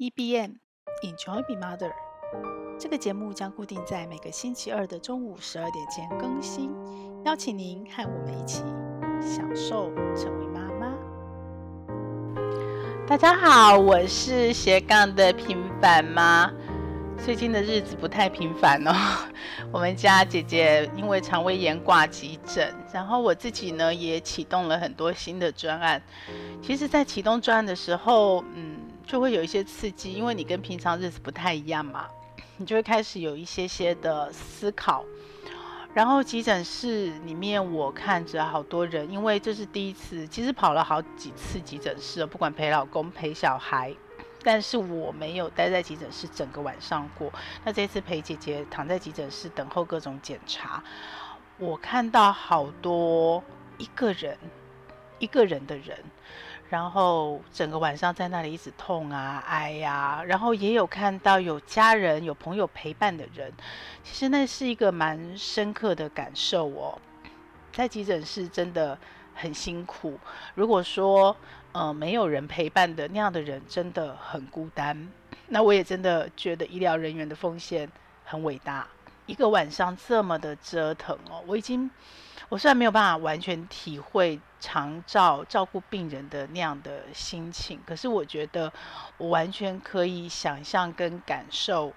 EBM Enjoy Be Mother，这个节目将固定在每个星期二的中午十二点前更新，邀请您和我们一起享受成为妈妈。大家好，我是斜杠的平凡妈。最近的日子不太平凡哦，我们家姐姐因为肠胃炎挂急诊，然后我自己呢也启动了很多新的专案。其实，在启动专案的时候，嗯。就会有一些刺激，因为你跟平常日子不太一样嘛，你就会开始有一些些的思考。然后急诊室里面，我看着好多人，因为这是第一次，其实跑了好几次急诊室，不管陪老公陪小孩，但是我没有待在急诊室整个晚上过。那这次陪姐姐躺在急诊室等候各种检查，我看到好多一个人，一个人的人。然后整个晚上在那里一直痛啊、哀呀，然后也有看到有家人、有朋友陪伴的人，其实那是一个蛮深刻的感受哦。在急诊室真的很辛苦，如果说呃没有人陪伴的那样的人，真的很孤单。那我也真的觉得医疗人员的奉献很伟大，一个晚上这么的折腾哦，我已经。我虽然没有办法完全体会长照照顾病人的那样的心情，可是我觉得我完全可以想象跟感受，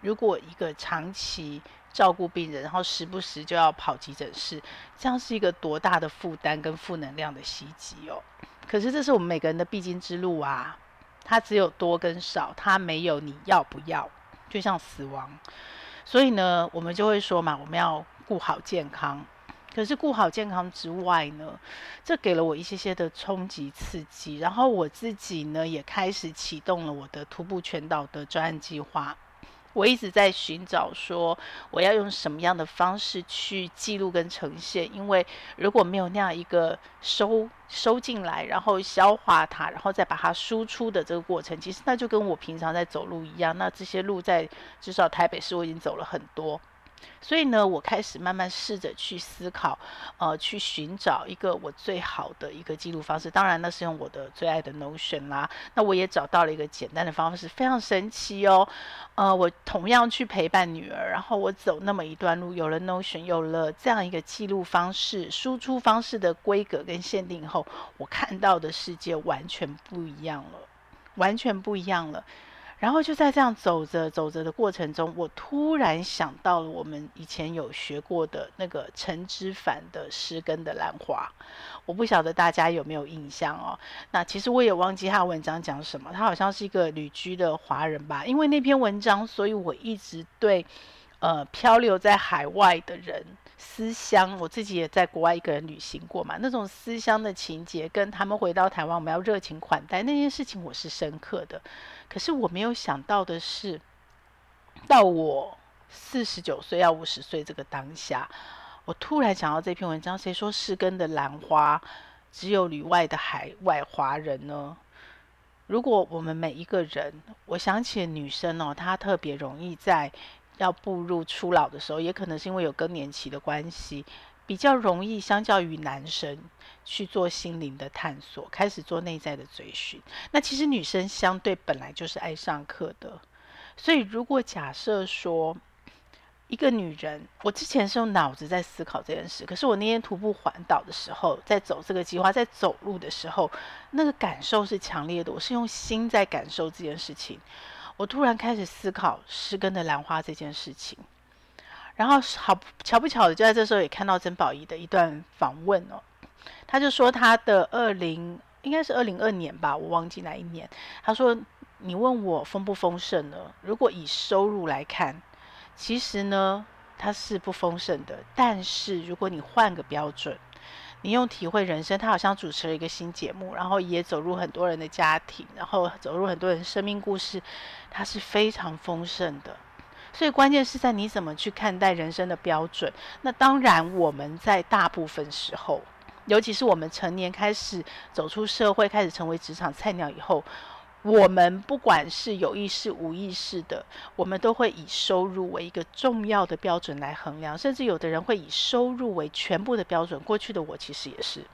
如果一个长期照顾病人，然后时不时就要跑急诊室，这样是一个多大的负担跟负能量的袭击哦。可是这是我们每个人的必经之路啊，它只有多跟少，它没有你要不要，就像死亡。所以呢，我们就会说嘛，我们要顾好健康。可是顾好健康之外呢，这给了我一些些的冲击刺激，然后我自己呢也开始启动了我的徒步全岛的专案计划。我一直在寻找说我要用什么样的方式去记录跟呈现，因为如果没有那样一个收收进来，然后消化它，然后再把它输出的这个过程，其实那就跟我平常在走路一样。那这些路在至少台北市我已经走了很多。所以呢，我开始慢慢试着去思考，呃，去寻找一个我最好的一个记录方式。当然，那是用我的最爱的 Notion 啦。那我也找到了一个简单的方式，非常神奇哦。呃，我同样去陪伴女儿，然后我走那么一段路，有了 Notion，有了这样一个记录方式、输出方式的规格跟限定后，我看到的世界完全不一样了，完全不一样了。然后就在这样走着走着的过程中，我突然想到了我们以前有学过的那个陈之凡的《诗根的兰花》，我不晓得大家有没有印象哦。那其实我也忘记他文章讲什么，他好像是一个旅居的华人吧。因为那篇文章，所以我一直对呃漂流在海外的人思乡。我自己也在国外一个人旅行过嘛，那种思乡的情节，跟他们回到台湾，我们要热情款待那件事情，我是深刻的。可是我没有想到的是，到我四十九岁要五十岁这个当下，我突然想到这篇文章，谁说失根的兰花只有旅外的海外华人呢？如果我们每一个人，我想起女生哦，她特别容易在要步入初老的时候，也可能是因为有更年期的关系。比较容易，相较于男生去做心灵的探索，开始做内在的追寻。那其实女生相对本来就是爱上课的，所以如果假设说一个女人，我之前是用脑子在思考这件事，可是我那天徒步环岛的时候，在走这个计划，在走路的时候，那个感受是强烈的。我是用心在感受这件事情，我突然开始思考失根的兰花这件事情。然后好巧不巧的，就在这时候也看到曾宝仪的一段访问哦。他就说他的二零应该是二零二年吧，我忘记哪一年。他说：“你问我丰不丰盛呢？如果以收入来看，其实呢，它是不丰盛的。但是如果你换个标准，你用体会人生，他好像主持了一个新节目，然后也走入很多人的家庭，然后走入很多人生命故事，他是非常丰盛的。”所以关键是在你怎么去看待人生的标准。那当然，我们在大部分时候，尤其是我们成年开始走出社会，开始成为职场菜鸟以后，我们不管是有意识无意识的，我们都会以收入为一个重要的标准来衡量，甚至有的人会以收入为全部的标准。过去的我其实也是。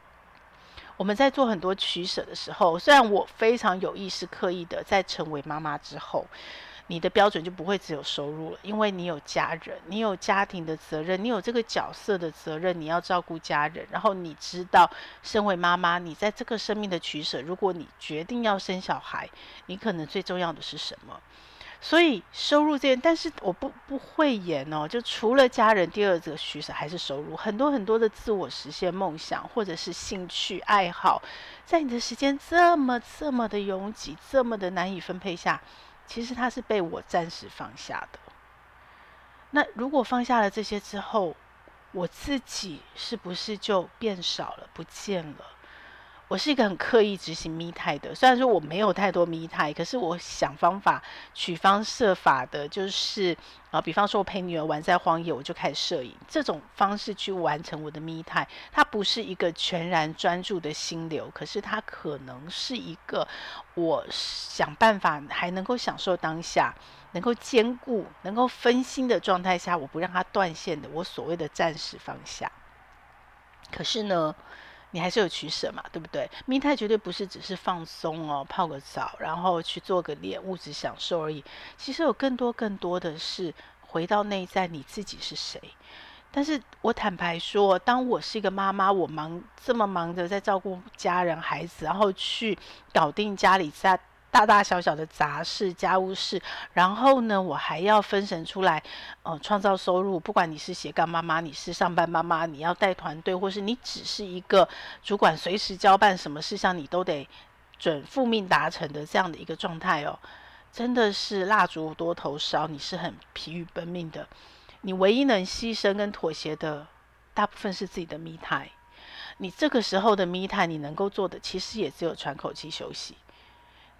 我们在做很多取舍的时候，虽然我非常有意识、刻意的在成为妈妈之后，你的标准就不会只有收入了，因为你有家人，你有家庭的责任，你有这个角色的责任，你要照顾家人。然后你知道，身为妈妈，你在这个生命的取舍，如果你决定要生小孩，你可能最重要的是什么？所以收入这件，但是我不不讳言哦，就除了家人，第二个取舍还是收入。很多很多的自我实现梦想，或者是兴趣爱好，在你的时间这么这么的拥挤，这么的难以分配下，其实他是被我暂时放下的。那如果放下了这些之后，我自己是不是就变少了，不见了？我是一个很刻意执行 me time 的，虽然说我没有太多 me time，可是我想方法、取方设法的，就是啊，比方说我陪女儿玩在荒野，我就开始摄影，这种方式去完成我的 me time。它不是一个全然专注的心流，可是它可能是一个我想办法还能够享受当下、能够兼顾、能够分心的状态下，我不让它断线的，我所谓的暂时放下。可是呢，你还是有取舍嘛，对不对？me time 绝对不是只是放松哦，泡个澡，然后去做个脸，物质享受而已。其实有更多更多的是回到内在，你自己是谁？但是我坦白说，当我是一个妈妈，我忙这么忙着在照顾家人、孩子，然后去搞定家里在。大大小小的杂事、家务事，然后呢，我还要分神出来，呃，创造收入。不管你是斜杠妈妈，你是上班妈妈，你要带团队，或是你只是一个主管，随时交办什么事项，你都得准复命达成的这样的一个状态哦，真的是蜡烛多头烧，你是很疲于奔命的。你唯一能牺牲跟妥协的，大部分是自己的 me time。你这个时候的 me time，你能够做的，其实也只有喘口气休息。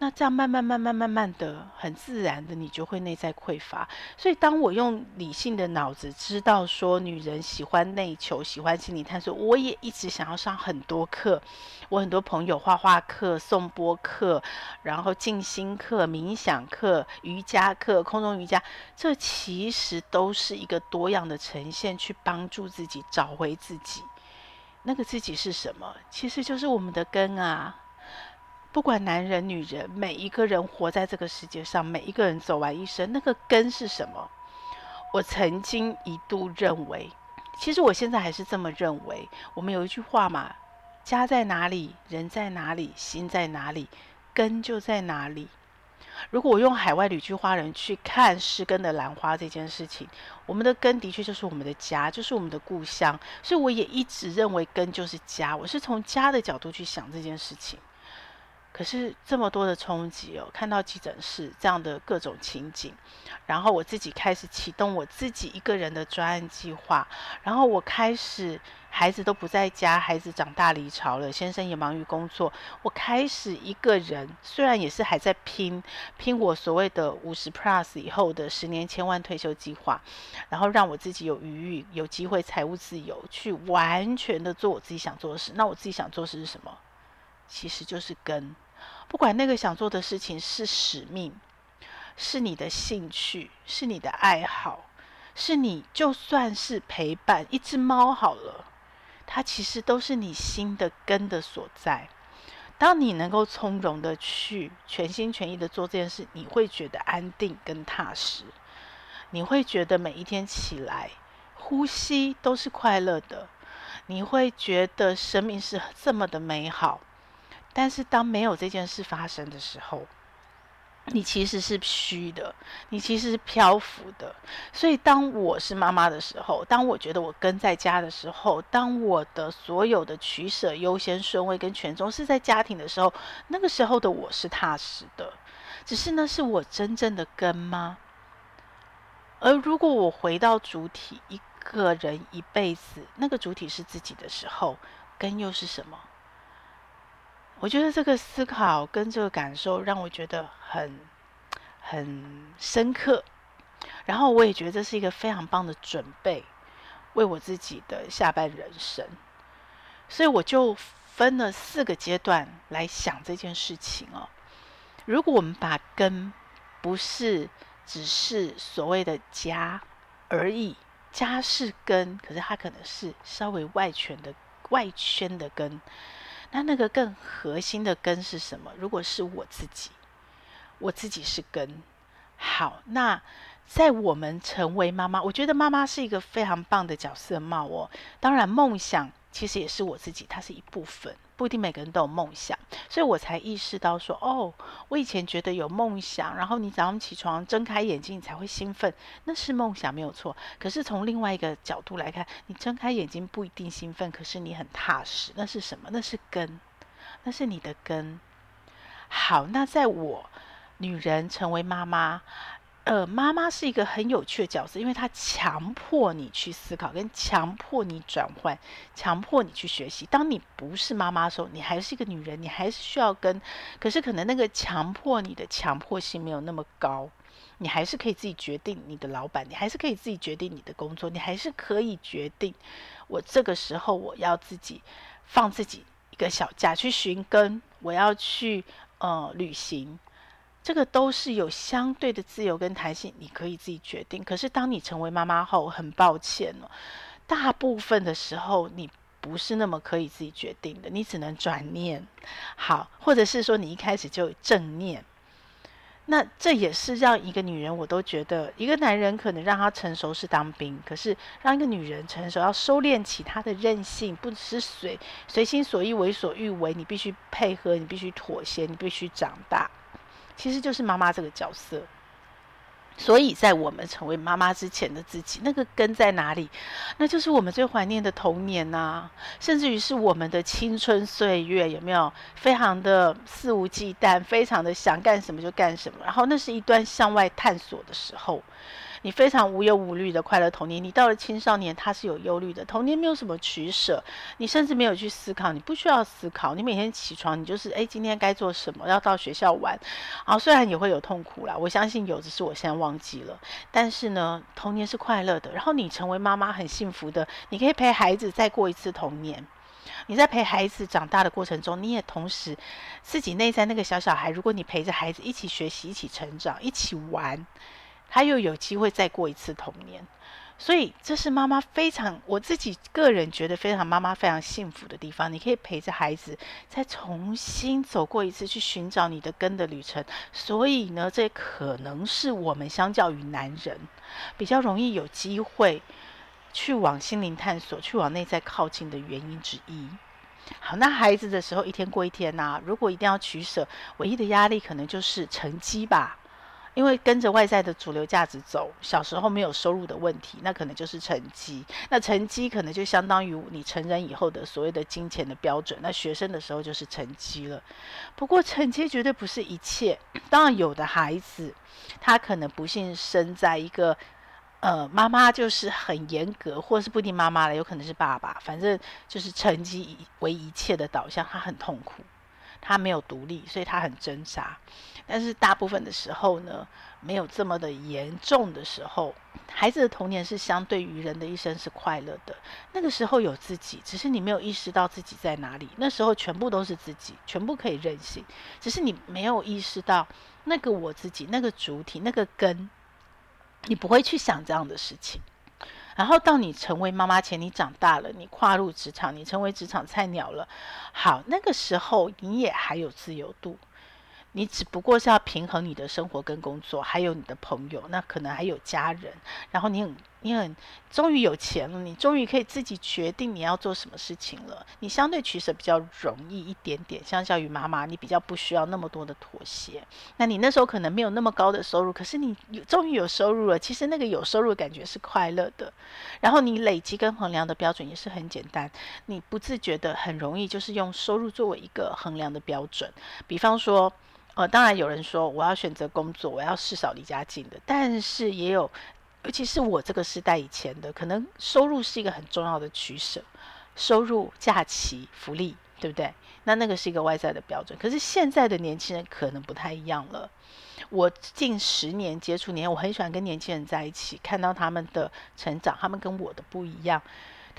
那这样慢慢慢慢慢慢的，很自然的，你就会内在匮乏。所以，当我用理性的脑子知道说，女人喜欢内求，喜欢心理探索，我也一直想要上很多课。我很多朋友画画课、颂钵课，然后静心课、冥想课、瑜伽课、空中瑜伽，这其实都是一个多样的呈现，去帮助自己找回自己。那个自己是什么？其实就是我们的根啊。不管男人女人，每一个人活在这个世界上，每一个人走完一生，那个根是什么？我曾经一度认为，其实我现在还是这么认为。我们有一句话嘛，家在哪里，人在哪里，心在哪里，根就在哪里。如果我用海外旅居华人去看失根的兰花这件事情，我们的根的确就是我们的家，就是我们的故乡。所以我也一直认为根就是家。我是从家的角度去想这件事情。可是这么多的冲击哦，看到急诊室这样的各种情景，然后我自己开始启动我自己一个人的专案计划，然后我开始孩子都不在家，孩子长大离巢了，先生也忙于工作，我开始一个人，虽然也是还在拼拼我所谓的五十 plus 以后的十年千万退休计划，然后让我自己有余裕，有机会财务自由，去完全的做我自己想做的事。那我自己想做的事是什么？其实就是跟。不管那个想做的事情是使命，是你的兴趣，是你的爱好，是你就算是陪伴一只猫好了，它其实都是你心的根的所在。当你能够从容的去全心全意的做这件事，你会觉得安定跟踏实，你会觉得每一天起来呼吸都是快乐的，你会觉得生命是这么的美好。但是当没有这件事发生的时候，你其实是虚的，你其实是漂浮的。所以当我是妈妈的时候，当我觉得我跟在家的时候，当我的所有的取舍、优先顺位跟权重是在家庭的时候，那个时候的我是踏实的。只是那是我真正的根吗？而如果我回到主体，一个人一辈子，那个主体是自己的时候，根又是什么？我觉得这个思考跟这个感受让我觉得很很深刻，然后我也觉得这是一个非常棒的准备，为我自己的下半人生。所以我就分了四个阶段来想这件事情哦。如果我们把根不是只是所谓的家而已，家是根，可是它可能是稍微外圈的外圈的根。那那个更核心的根是什么？如果是我自己，我自己是根。好，那在我们成为妈妈，我觉得妈妈是一个非常棒的角色帽哦。当然，梦想其实也是我自己，它是一部分。不一定每个人都有梦想，所以我才意识到说，哦，我以前觉得有梦想，然后你早上起床睁开眼睛你才会兴奋，那是梦想没有错。可是从另外一个角度来看，你睁开眼睛不一定兴奋，可是你很踏实，那是什么？那是根，那是你的根。好，那在我女人成为妈妈。呃，妈妈是一个很有趣的角色，因为她强迫你去思考，跟强迫你转换，强迫你去学习。当你不是妈妈的时候，你还是一个女人，你还是需要跟，可是可能那个强迫你的强迫性没有那么高，你还是可以自己决定你的老板，你还是可以自己决定你的工作，你还是可以决定，我这个时候我要自己放自己一个小假去寻根，我要去呃旅行。这个都是有相对的自由跟弹性，你可以自己决定。可是当你成为妈妈后，很抱歉哦，大部分的时候你不是那么可以自己决定的，你只能转念，好，或者是说你一开始就正念。那这也是让一个女人，我都觉得一个男人可能让他成熟是当兵，可是让一个女人成熟要收敛起她的任性，不是随随心所欲、为所欲为，你必须配合，你必须妥协，你必须长大。其实就是妈妈这个角色，所以在我们成为妈妈之前的自己，那个根在哪里？那就是我们最怀念的童年呐、啊，甚至于是我们的青春岁月，有没有？非常的肆无忌惮，非常的想干什么就干什么，然后那是一段向外探索的时候。你非常无忧无虑的快乐童年，你到了青少年，他是有忧虑的。童年没有什么取舍，你甚至没有去思考，你不需要思考。你每天起床，你就是哎，今天该做什么？要到学校玩。啊，虽然也会有痛苦啦，我相信有，只是我现在忘记了。但是呢，童年是快乐的。然后你成为妈妈很幸福的，你可以陪孩子再过一次童年。你在陪孩子长大的过程中，你也同时自己内在那个小小孩，如果你陪着孩子一起学习、一起成长、一起玩。他又有机会再过一次童年，所以这是妈妈非常，我自己个人觉得非常妈妈非常幸福的地方。你可以陪着孩子再重新走过一次去寻找你的根的旅程。所以呢，这可能是我们相较于男人比较容易有机会去往心灵探索、去往内在靠近的原因之一。好，那孩子的时候一天过一天呐、如果一定要取舍，唯一的压力可能就是成绩吧。因为跟着外在的主流价值走，小时候没有收入的问题，那可能就是成绩。那成绩可能就相当于你成人以后的所谓的金钱的标准。那学生的时候就是成绩了。不过成绩绝对不是一切。当然，有的孩子他可能不幸生在一个呃妈妈就是很严格，或是不一定妈妈了，有可能是爸爸，反正就是成绩为一切的导向，他很痛苦。他没有独立，所以他很挣扎。但是大部分的时候呢，没有这么的严重的时候，孩子的童年是相对于人的一生是快乐的。那个时候有自己，只是你没有意识到自己在哪里。那时候全部都是自己，全部可以任性，只是你没有意识到那个我自己，那个主体，那个根，你不会去想这样的事情。然后到你成为妈妈前，你长大了，你跨入职场，你成为职场菜鸟了。好，那个时候你也还有自由度。你只不过是要平衡你的生活跟工作，还有你的朋友，那可能还有家人。然后你很，你很，终于有钱了，你终于可以自己决定你要做什么事情了。你相对取舍比较容易一点点，相较于妈妈，你比较不需要那么多的妥协。那你那时候可能没有那么高的收入，可是你有终于有收入了。其实那个有收入的感觉是快乐的。然后你累积跟衡量的标准也是很简单，你不自觉的很容易就是用收入作为一个衡量的标准。比方说。呃，当然有人说我要选择工作，我要事少离家近的，但是也有，尤其是我这个时代以前的，可能收入是一个很重要的取舍，收入、假期、福利，对不对？那那个是一个外在的标准。可是现在的年轻人可能不太一样了。我近十年接触年，我很喜欢跟年轻人在一起，看到他们的成长，他们跟我的不一样。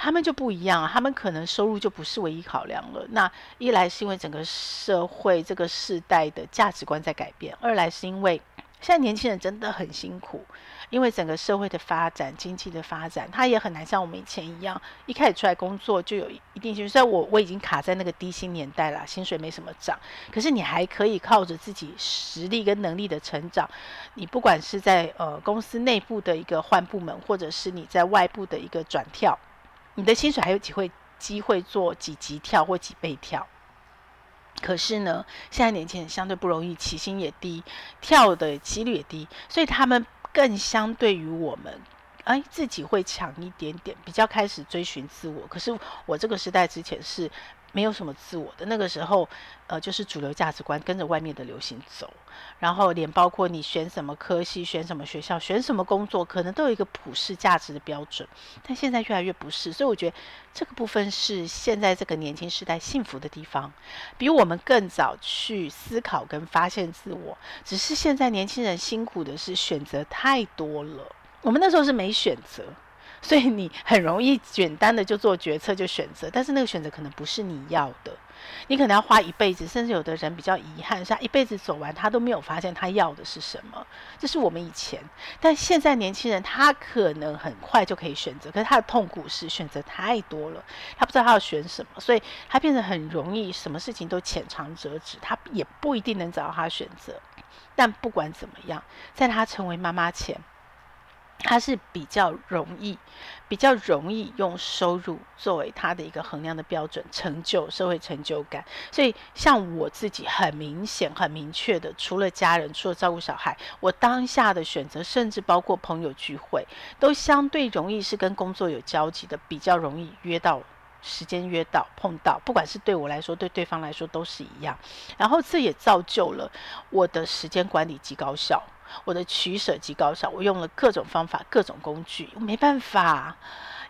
他们就不一样，他们可能收入就不是唯一考量了。那一来是因为整个社会这个世代的价值观在改变，二来是因为现在年轻人真的很辛苦，因为整个社会的发展、经济的发展，他也很难像我们以前一样，一开始出来工作就有一定薪水。虽然我我已经卡在那个低薪年代了，薪水没什么涨，可是你还可以靠着自己实力跟能力的成长，你不管是在呃公司内部的一个换部门，或者是你在外部的一个转跳，你的薪水还有机会机会做几级跳或几倍跳。可是呢，现在年轻人相对不容易，起薪也低，跳的几率也低，所以他们更相对于我们，哎，自己会强一点点，比较开始追寻自我。可是我这个时代之前是。没有什么自我的那个时候，呃，就是主流价值观跟着外面的流行走，然后连包括你选什么科系、选什么学校、选什么工作，可能都有一个普世价值的标准。但现在越来越不是，所以我觉得这个部分是现在这个年轻时代幸福的地方，比我们更早去思考跟发现自我。只是现在年轻人辛苦的是选择太多了，我们那时候是没选择。所以你很容易简单的就做决策就选择，但是那个选择可能不是你要的，你可能要花一辈子，甚至有的人比较遗憾，是他一辈子走完他都没有发现他要的是什么。这是我们以前，但现在年轻人他可能很快就可以选择，可是他的痛苦是选择太多了，他不知道他要选什么，所以他变得很容易什么事情都浅尝辄止，他也不一定能找到他选择。但不管怎么样，在他成为妈妈前。他是比较容易，比较容易用收入作为他的一个衡量的标准，成就、社会成就感。所以，像我自己很明显、很明确的，除了家人，除了照顾小孩，我当下的选择，甚至包括朋友聚会，都相对容易是跟工作有交集的，比较容易约到时间、约到碰到，不管是对我来说，对对方来说都是一样。然后，这也造就了我的时间管理极高效。我的取舍极高效，我用了各种方法、各种工具，没办法，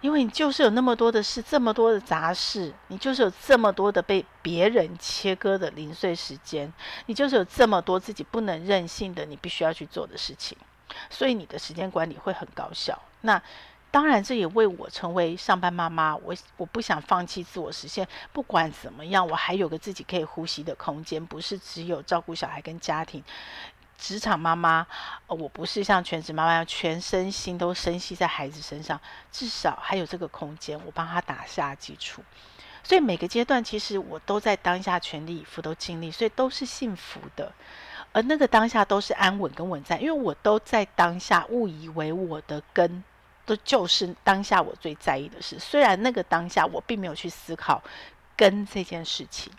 因为你就是有那么多的事，这么多的杂事，你就是有这么多的被别人切割的零碎时间，你就是有这么多自己不能任性的，你必须要去做的事情，所以你的时间管理会很高效。那当然，这也为我成为上班妈妈，我我不想放弃自我实现。不管怎么样，我还有个自己可以呼吸的空间，不是只有照顾小孩跟家庭。职场妈妈，呃，我不是像全职妈妈一样全身心都深系在孩子身上，至少还有这个空间，我帮他打下基础。所以每个阶段，其实我都在当下全力以赴，都尽力，所以都是幸福的。而那个当下都是安稳跟稳在，因为我都在当下，误以为我的根都就是当下我最在意的事。虽然那个当下我并没有去思考根这件事情。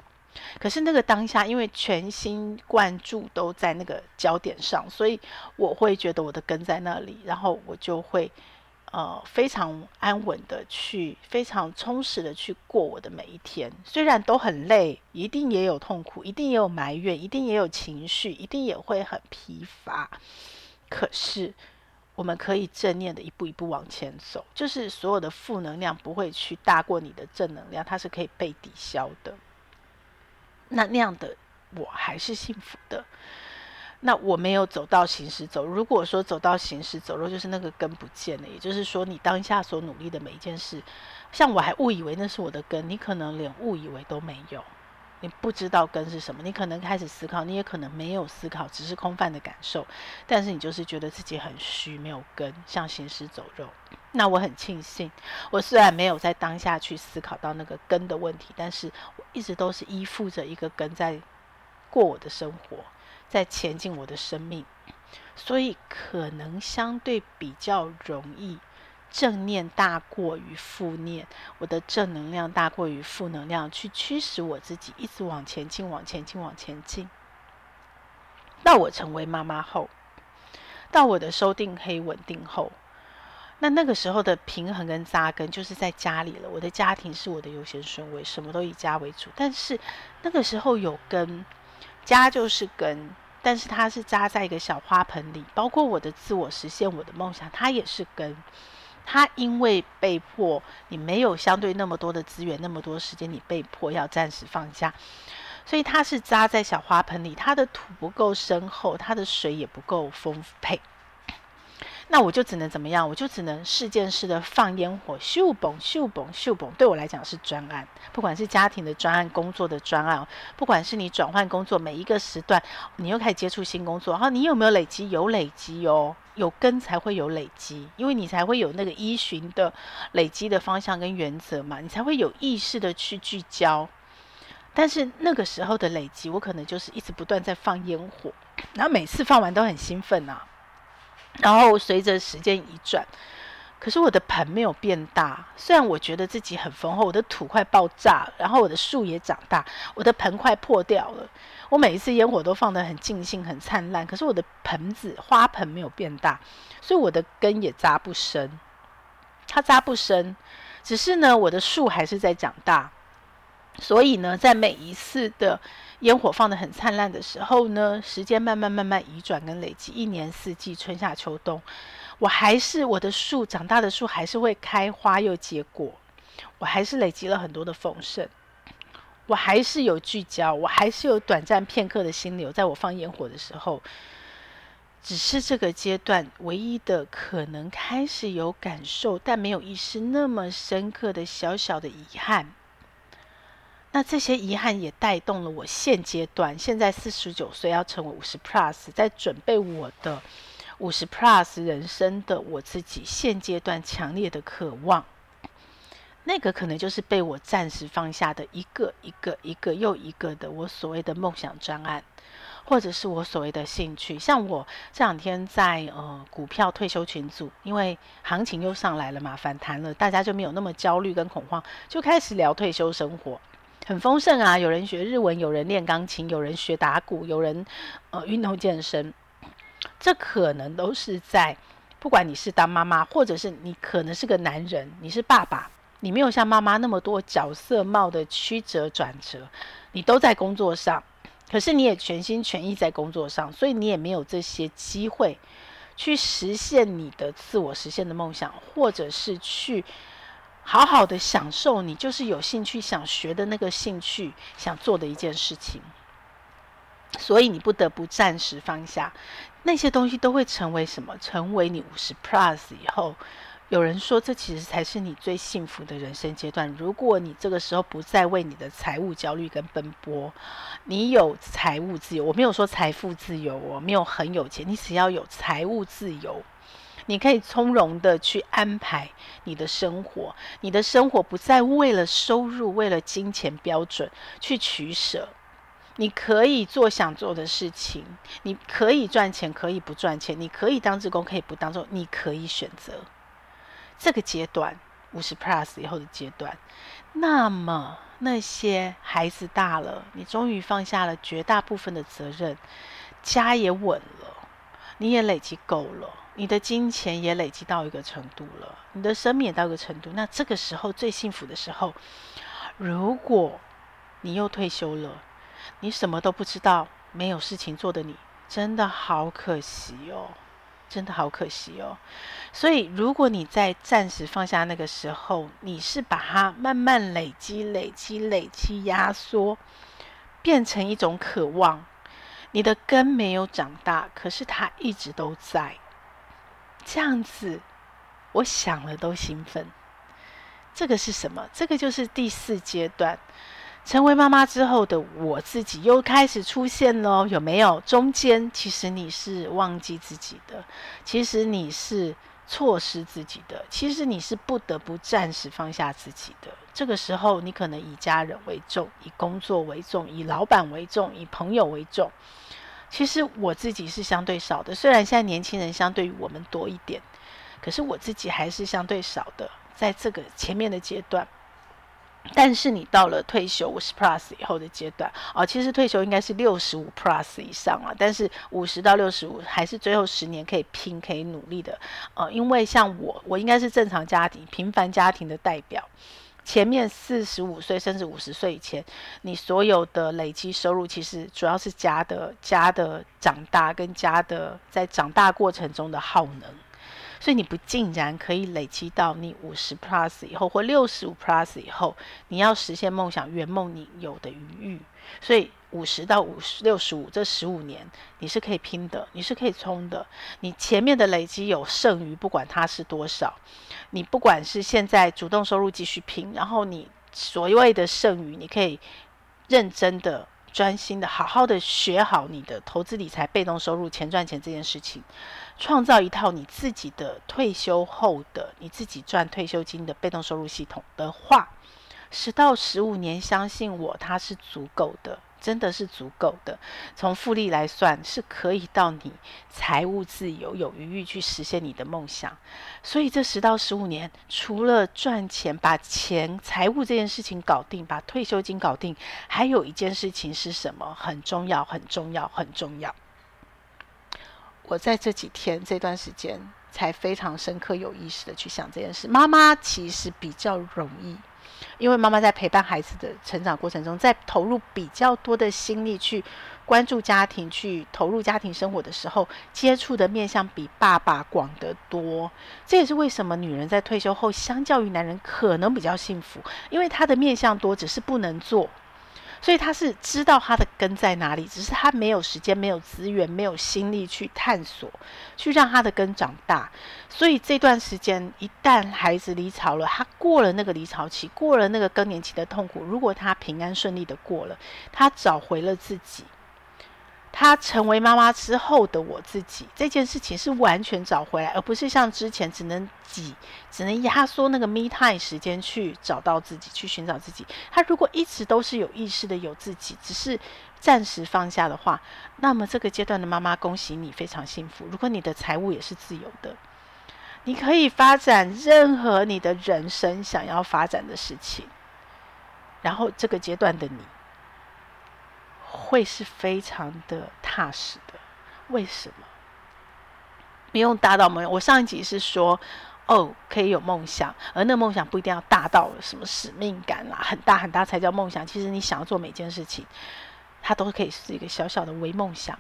可是那个当下，因为全心贯注都在那个焦点上，所以我会觉得我的根在那里，然后我就会呃非常安稳的去，非常充实的去过我的每一天。虽然都很累，一定也有痛苦，一定也有埋怨，一定也有情绪，一定也会很疲乏。可是我们可以正念的一步一步往前走，就是所有的负能量不会去大过你的正能量，它是可以被抵消的。那那样的我还是幸福的。那我没有走到行尸走肉。如果说走到行尸走肉，就是那个根不见了。也就是说，你当下所努力的每一件事，像我还误以为那是我的根，你可能连误以为都没有。你不知道根是什么，你可能开始思考，你也可能没有思考，只是空泛的感受。但是你就是觉得自己很虚，没有根，像行尸走肉。那我很庆幸，我虽然没有在当下去思考到那个根的问题，但是我一直都是依附着一个根在过我的生活，在前进我的生命，所以可能相对比较容易。正念大过于负念，我的正能量大过于负能量，去驱使我自己一直往前进，往前进，往前进。到我成为妈妈后，到我的收定黑稳定后，那那个时候的平衡跟扎根就是在家里了。我的家庭是我的优先顺位，什么都以家为主。但是那个时候有根，家就是根，但是它是扎在一个小花盆里，包括我的自我实现，我的梦想，它也是根。他因为被迫，你没有相对那么多的资源，那么多时间，你被迫要暂时放下，所以他是扎在小花盆里，它的土不够深厚，它的水也不够丰沛。那我就只能怎么样？我就只能事件式的放烟火，咻嘣咻嘣咻嘣。对我来讲是专案，不管是家庭的专案、工作的专案，不管是你转换工作每一个时段，你又开始接触新工作，然后你有没有累积？有累积哦，有根才会有累积，因为你才会有那个依循的累积的方向跟原则嘛，你才会有意识的去聚焦。但是那个时候的累积，我可能就是一直不断在放烟火，然后每次放完都很兴奋啊。然后随着时间一转，可是我的盆没有变大。虽然我觉得自己很丰厚，我的土快爆炸，然后我的树也长大，我的盆快破掉了。我每一次烟火都放得很尽兴、很灿烂，可是我的盆子花盆没有变大，所以我的根也扎不深。它扎不深，只是呢，我的树还是在长大。所以呢，在每一次的烟火放得很灿烂的时候呢，时间慢慢慢慢移转跟累积，一年四季，春夏秋冬，我还是我的树长大的树还是会开花又结果，我还是累积了很多的丰盛，我还是有聚焦，我还是有短暂片刻的心流，在我放烟火的时候，只是这个阶段唯一的可能开始有感受，但没有意识那么深刻的小小的遗憾。那这些遗憾也带动了我现阶段，现在四十九岁要成为五十 plus，在准备我的五十 plus 人生的我自己现阶段强烈的渴望，那个可能就是被我暂时放下的一个一个一个又一个的我所谓的梦想专案，或者是我所谓的兴趣。像我这两天在呃股票退休群组，因为行情又上来了嘛，反弹了，大家就没有那么焦虑跟恐慌，就开始聊退休生活。很丰盛啊！有人学日文，有人练钢琴，有人学打鼓，有人呃运动健身。这可能都是在不管你是当妈妈，或者是你可能是个男人，你是爸爸，你没有像妈妈那么多角色貌的曲折转折，你都在工作上，可是你也全心全意在工作上，所以你也没有这些机会去实现你的自我实现的梦想，或者是去。好好的享受你就是有兴趣想学的那个兴趣，想做的一件事情，所以你不得不暂时放下那些东西，都会成为什么？成为你五十 plus 以后，有人说这其实才是你最幸福的人生阶段。如果你这个时候不再为你的财务焦虑跟奔波，你有财务自由，我没有说财富自由，我没有很有钱，你只要有财务自由。你可以从容的去安排你的生活，你的生活不再为了收入、为了金钱标准去取舍。你可以做想做的事情，你可以赚钱，可以不赚钱，你可以当职工，可以不当做，你可以选择这个阶段五十 plus 以后的阶段。那么那些孩子大了，你终于放下了绝大部分的责任，家也稳了，你也累积够了。你的金钱也累积到一个程度了，你的生命也到一个程度，那这个时候最幸福的时候，如果你又退休了，你什么都不知道，没有事情做的你，真的好可惜哦，真的好可惜哦。所以，如果你在暂时放下那个时候，你是把它慢慢累积、累积、累积、压缩，变成一种渴望，你的根没有长大，可是它一直都在。这样子，我想了都兴奋。这个是什么？这个就是第四阶段，成为妈妈之后的我自己又开始出现了，有没有？中间其实你是忘记自己的，其实你是错失自己的，其实你是不得不暂时放下自己的。这个时候，你可能以家人为重，以工作为重，以老板为重，以朋友为重。其实我自己是相对少的，虽然现在年轻人相对于我们多一点，可是我自己还是相对少的，在这个前面的阶段。但是你到了退休五十 plus 以后的阶段，哦，其实退休应该是六十五 plus 以上啊，但是五十到六十五还是最后十年可以拼、可以努力的，呃，因为像我，我应该是正常家庭、平凡家庭的代表。前面四十五岁甚至五十岁以前，你所有的累积收入，其实主要是家的家的长大跟家的在长大过程中的耗能，所以你不竟然可以累积到你五十 plus 以后或六十五 plus 以后，你要实现梦想圆梦你有的余裕。所以五十到五十六十五这十五年，你是可以拼的，你是可以冲的。你前面的累积有剩余，不管它是多少，你不管是现在主动收入继续拼，然后你所谓的剩余，你可以认真的、专心的、好好的学好你的投资理财、被动收入、钱赚钱这件事情，创造一套你自己的退休后的你自己赚退休金的被动收入系统的话，十到十五年，相信我，它是足够的。真的是足够的，从复利来算是可以到你财务自由、有余裕去实现你的梦想。所以这十到十五年，除了赚钱、把钱、财务这件事情搞定，把退休金搞定，还有一件事情是什么？很重要，很重要，很重要。我在这几天这段时间才非常深刻、有意识的去想这件事。妈妈其实比较容易。因为妈妈在陪伴孩子的成长过程中，在投入比较多的心力去关注家庭、去投入家庭生活的时候，接触的面向比爸爸广得多。这也是为什么女人在退休后，相较于男人可能比较幸福，因为她的面向多，只是不能做。所以他是知道他的根在哪里，只是他没有时间、没有资源、没有心力去探索，去让他的根长大。所以这段时间，一旦孩子离巢了，他过了那个离巢期，过了那个更年期的痛苦，如果他平安顺利的过了，他找回了自己。她成为妈妈之后的我自己，这件事情是完全找回来，而不是像之前只能挤、只能压缩那个 me time 时间去找到自己、去寻找自己。她如果一直都是有意识的有自己，只是暂时放下的话，那么这个阶段的妈妈，恭喜你，非常幸福。如果你的财务也是自由的，你可以发展任何你的人生想要发展的事情。然后这个阶段的你。会是非常的踏实的，为什么？不用大到梦。我上一集是说，哦，可以有梦想，而那梦想不一定要大到什么使命感啦，很大很大才叫梦想。其实你想要做每件事情，它都可以是一个小小的微梦想。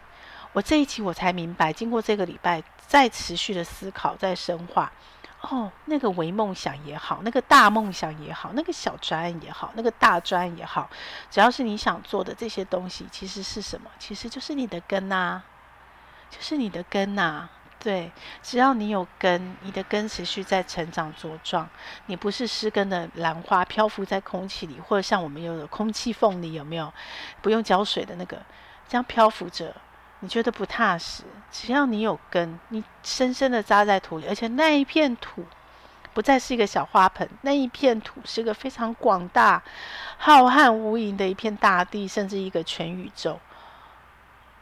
我这一期我才明白，经过这个礼拜再持续的思考，再深化。哦，那个微梦想也好，那个大梦想也好，那个小专也好，那个大专也好，只要是你想做的这些东西，其实是什么？其实就是你的根呐、就是你的根呐、对，只要你有根，你的根持续在成长茁壮，你不是失根的兰花漂浮在空气里，或者像我们有的空气缝里有没有？不用浇水的那个，这样漂浮着。你觉得不踏实？只要你有根，你深深的扎在土里，而且那一片土不再是一个小花盆，那一片土是个非常广大、浩瀚无垠的一片大地，甚至一个全宇宙。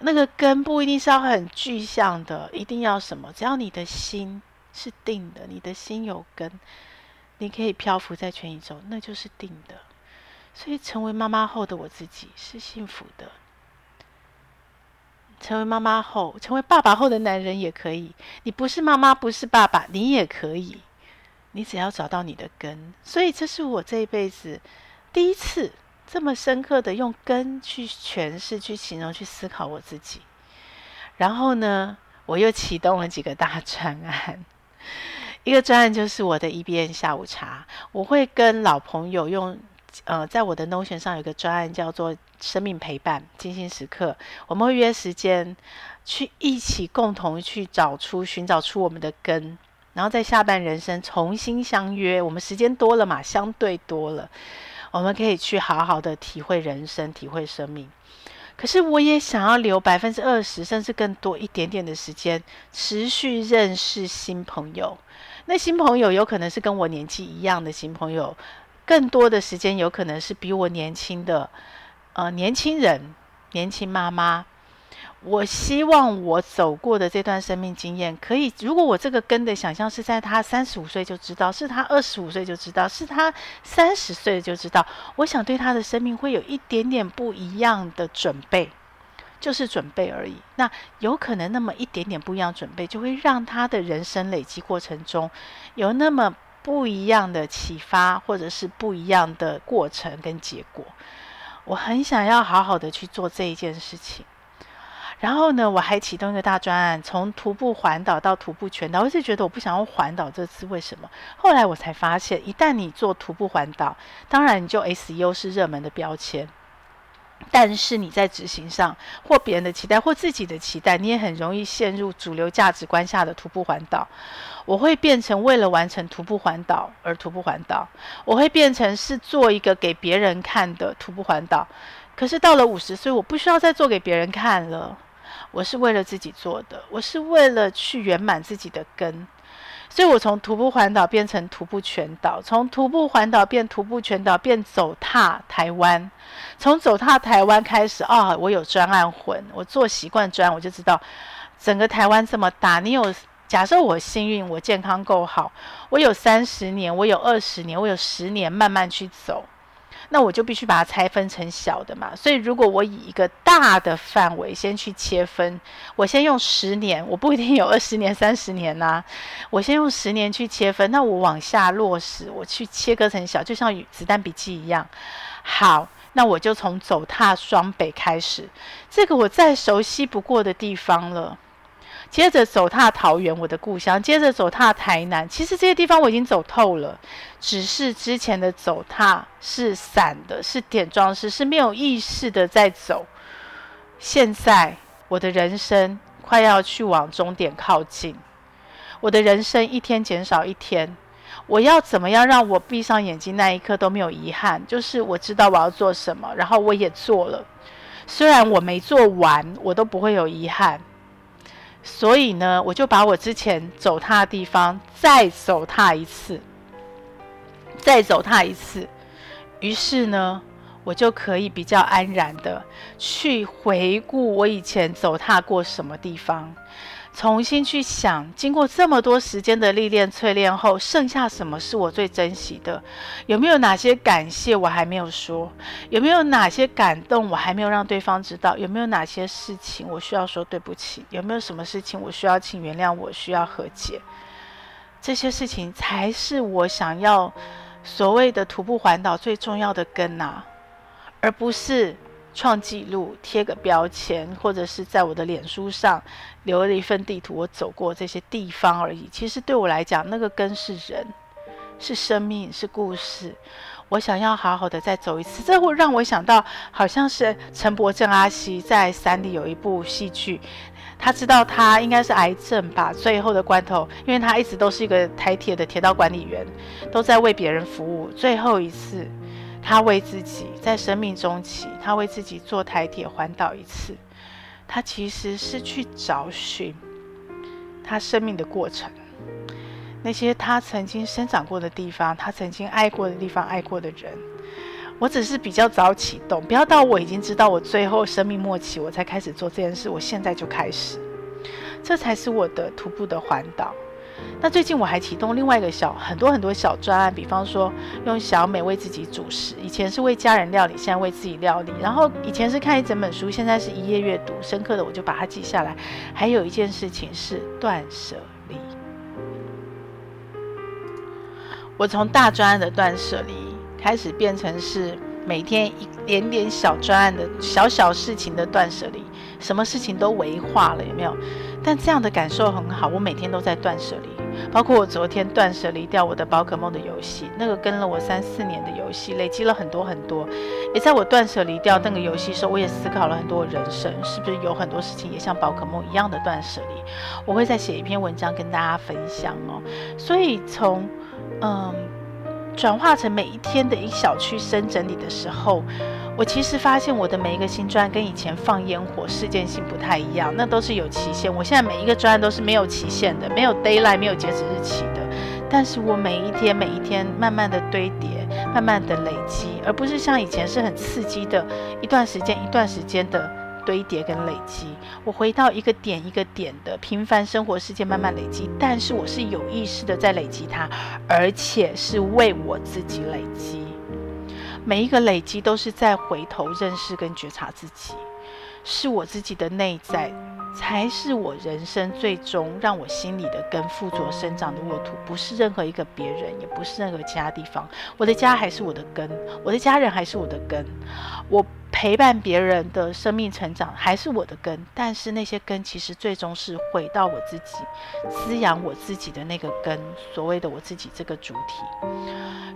那个根不一定是要很具象的，一定要什么？只要你的心是定的，你的心有根，你可以漂浮在全宇宙，那就是定的。所以，成为妈妈后的我自己是幸福的。成为妈妈后，成为爸爸后的男人也可以。你不是妈妈，不是爸爸，你也可以。你只要找到你的根。所以，这是我这一辈子第一次这么深刻的用根去诠释、去形容、去思考我自己。然后呢，我又启动了几个大专案。一个专案就是我的 EBN 下午茶，我会跟老朋友用。呃，在我的 Notion 上有个专案叫做“生命陪伴精心时刻”，我们会约时间去一起共同去找出、寻找出我们的根，然后在下半人生重新相约。我们时间多了嘛，相对多了，我们可以去好好的体会人生、体会生命。可是我也想要留百分之二十甚至更多一点点的时间，持续认识新朋友。那新朋友有可能是跟我年纪一样的新朋友。更多的时间有可能是比我年轻的，呃，年轻人、年轻妈妈。我希望我走过的这段生命经验，可以，如果我这个根的想象是在他三十五岁就知道，是他二十五岁就知道，是他三十岁就知道，我想对他的生命会有一点点不一样的准备，就是准备而已。那有可能那么一点点不一样准备，就会让他的人生累积过程中有那么。不一样的启发，或者是不一样的过程跟结果，我很想要好好的去做这一件事情。然后呢，我还启动一个大专案，从徒步环岛到徒步全岛。我一直觉得我不想要环岛这次，为什么？后来我才发现，一旦你做徒步环岛，当然你就 S U 是热门的标签。但是你在执行上，或别人的期待，或自己的期待，你也很容易陷入主流价值观下的徒步环岛。我会变成为了完成徒步环岛而徒步环岛，我会变成是做一个给别人看的徒步环岛。可是到了五十岁，我不需要再做给别人看了，我是为了自己做的，我是为了去圆满自己的根。所以我从徒步环岛变成徒步全岛，从徒步环岛变徒步全岛，变走踏台湾。从走踏台湾开始啊、哦，我有专案魂，我做习惯专，我就知道整个台湾这么大。你有假设我幸运，我健康够好，我有三十年，我有二十年，我有十年慢慢去走。那我就必须把它拆分成小的嘛，所以如果我以一个大的范围先去切分，我先用十年，我不一定有二十年、三十年呐、我先用十年去切分，那我往下落实，我去切割成小，就像子弹笔记一样。好，那我就从走踏双北开始，这个我再熟悉不过的地方了。接着走踏桃园，我的故乡；接着走踏台南。其实这些地方我已经走透了，只是之前的走踏是散的，是点状式，是没有意识的在走。现在我的人生快要去往终点靠近，我的人生一天减少一天。我要怎么样让我闭上眼睛那一刻都没有遗憾？就是我知道我要做什么，然后我也做了。虽然我没做完，我都不会有遗憾。所以呢，我就把我之前走踏的地方再走踏一次，再走踏一次。于是呢，我就可以比较安然的去回顾我以前走踏过什么地方。重新去想，经过这么多时间的历练淬炼后，剩下什么是我最珍惜的？有没有哪些感谢我还没有说？有没有哪些感动我还没有让对方知道？有没有哪些事情我需要说对不起？有没有什么事情我需要请原谅？我需要和解？这些事情才是我想要所谓的徒步环岛最重要的根啊，而不是。创纪录，贴个标签，或者是在我的脸书上留了一份地图，我走过这些地方而已。其实对我来讲，那个根是人，是生命，是故事。我想要好好的再走一次，这会让我想到，好像是陈柏正阿西在山里有一部戏剧，他知道他应该是癌症吧，最后的关头，因为他一直都是一个台铁的铁道管理员，都在为别人服务，最后一次。他为自己在生命中期，他为自己坐台铁环岛一次，他其实是去找寻他生命的过程，那些他曾经生长过的地方，他曾经爱过的地方，爱过的人。我只是比较早启动，不要到我已经知道我最后生命末期，我才开始做这件事。我现在就开始，这才是我的徒步的环岛。那最近我还启动另外一个小很多很多小专案，比方说用小美为自己煮食，以前是为家人料理，现在为自己料理。然后以前是看一整本书，现在是一页阅读，深刻的我就把它记下来。还有一件事情是断舍离，我从大专案的断舍离开始变成是每天一点点小专案的小小事情的断舍离，什么事情都微化了，有没有？但这样的感受很好，我每天都在断舍离。包括我昨天断舍离掉我的宝可梦的游戏，那个跟了我三四年的游戏，累积了很多很多。也在我断舍离掉那个游戏的时候，我也思考了很多人生，是不是有很多事情也像宝可梦一样的断舍离？我会再写一篇文章跟大家分享哦。所以从嗯转化成每一天的一小区生整理的时候。我其实发现我的每一个新专跟以前放烟火事件性不太一样，那都是有期限。我现在每一个专案都是没有期限的，没有 deadline，没有截止日期的。但是我每一天每一天慢慢的堆叠，慢慢的累积，而不是像以前是很刺激的一段时间一段时间的堆叠跟累积。我回到一个点一个点的平凡生活事件慢慢累积，但是我是有意识的在累积它，而且是为我自己累积。每一个累积都是在回头认识跟觉察自己，是我自己的内在才是我人生最终让我心里的根附着生长的沃土，不是任何一个别人，也不是任何其他地方。我的家还是我的根，我的家人还是我的根，我。陪伴别人的生命成长还是我的根，但是那些根其实最终是回到我自己，滋养我自己的那个根，所谓的我自己这个主体。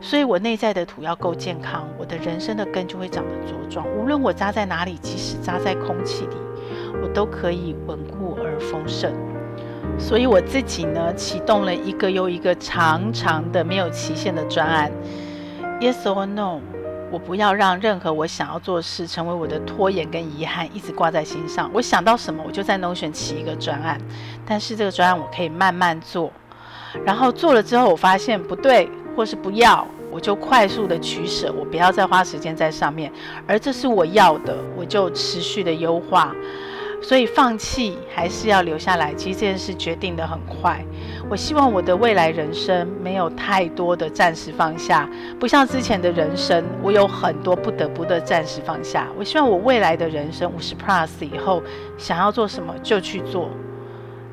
所以，我内在的土要够健康，我的人生的根就会长得茁壮。无论我扎在哪里，即使扎在空气里，我都可以稳固而丰盛。所以，我自己呢，启动了一个又一个长长的没有期限的专案。Yes or no？我不要让任何我想要做的事成为我的拖延跟遗憾，一直挂在心上。我想到什么，我就在 Notion 起一个专案，但是这个专案我可以慢慢做，然后做了之后，我发现不对，或是不要，我就快速的取舍，我不要再花时间在上面，而这是我要的，我就持续的优化。所以放弃还是要留下来，其实这件事决定得很快。我希望我的未来人生没有太多的暂时放下，不像之前的人生，我有很多不得不的暂时放下。我希望我未来的人生五十 plus 以后，想要做什么就去做。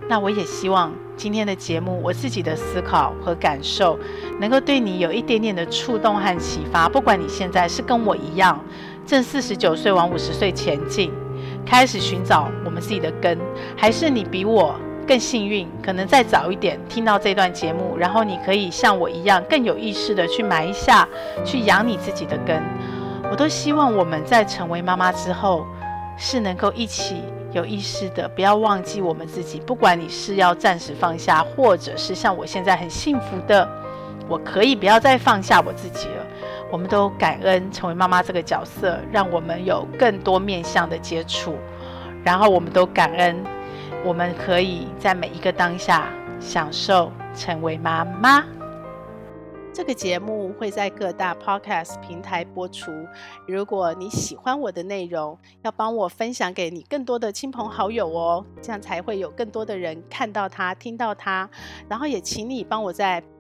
那我也希望今天的节目，我自己的思考和感受，能够对你有一点点的触动和启发。不管你现在是跟我一样，正四十九岁往五十岁前进。开始寻找我们自己的根，还是你比我更幸运，可能再早一点听到这段节目，然后你可以像我一样更有意识的去埋一下，去养你自己的根。我都希望我们在成为妈妈之后，是能够一起有意识的，不要忘记我们自己。不管你是要暂时放下，或者是像我现在很幸福的，我可以不要再放下我自己了。我们都感恩成为妈妈这个角色，让我们有更多面向的接触，然后我们都感恩，我们可以在每一个当下享受成为妈妈。这个节目会在各大 Podcast 平台播出。如果你喜欢我的内容，要帮我分享给你更多的亲朋好友哦，这样才会有更多的人看到它、听到它。然后也请你帮我在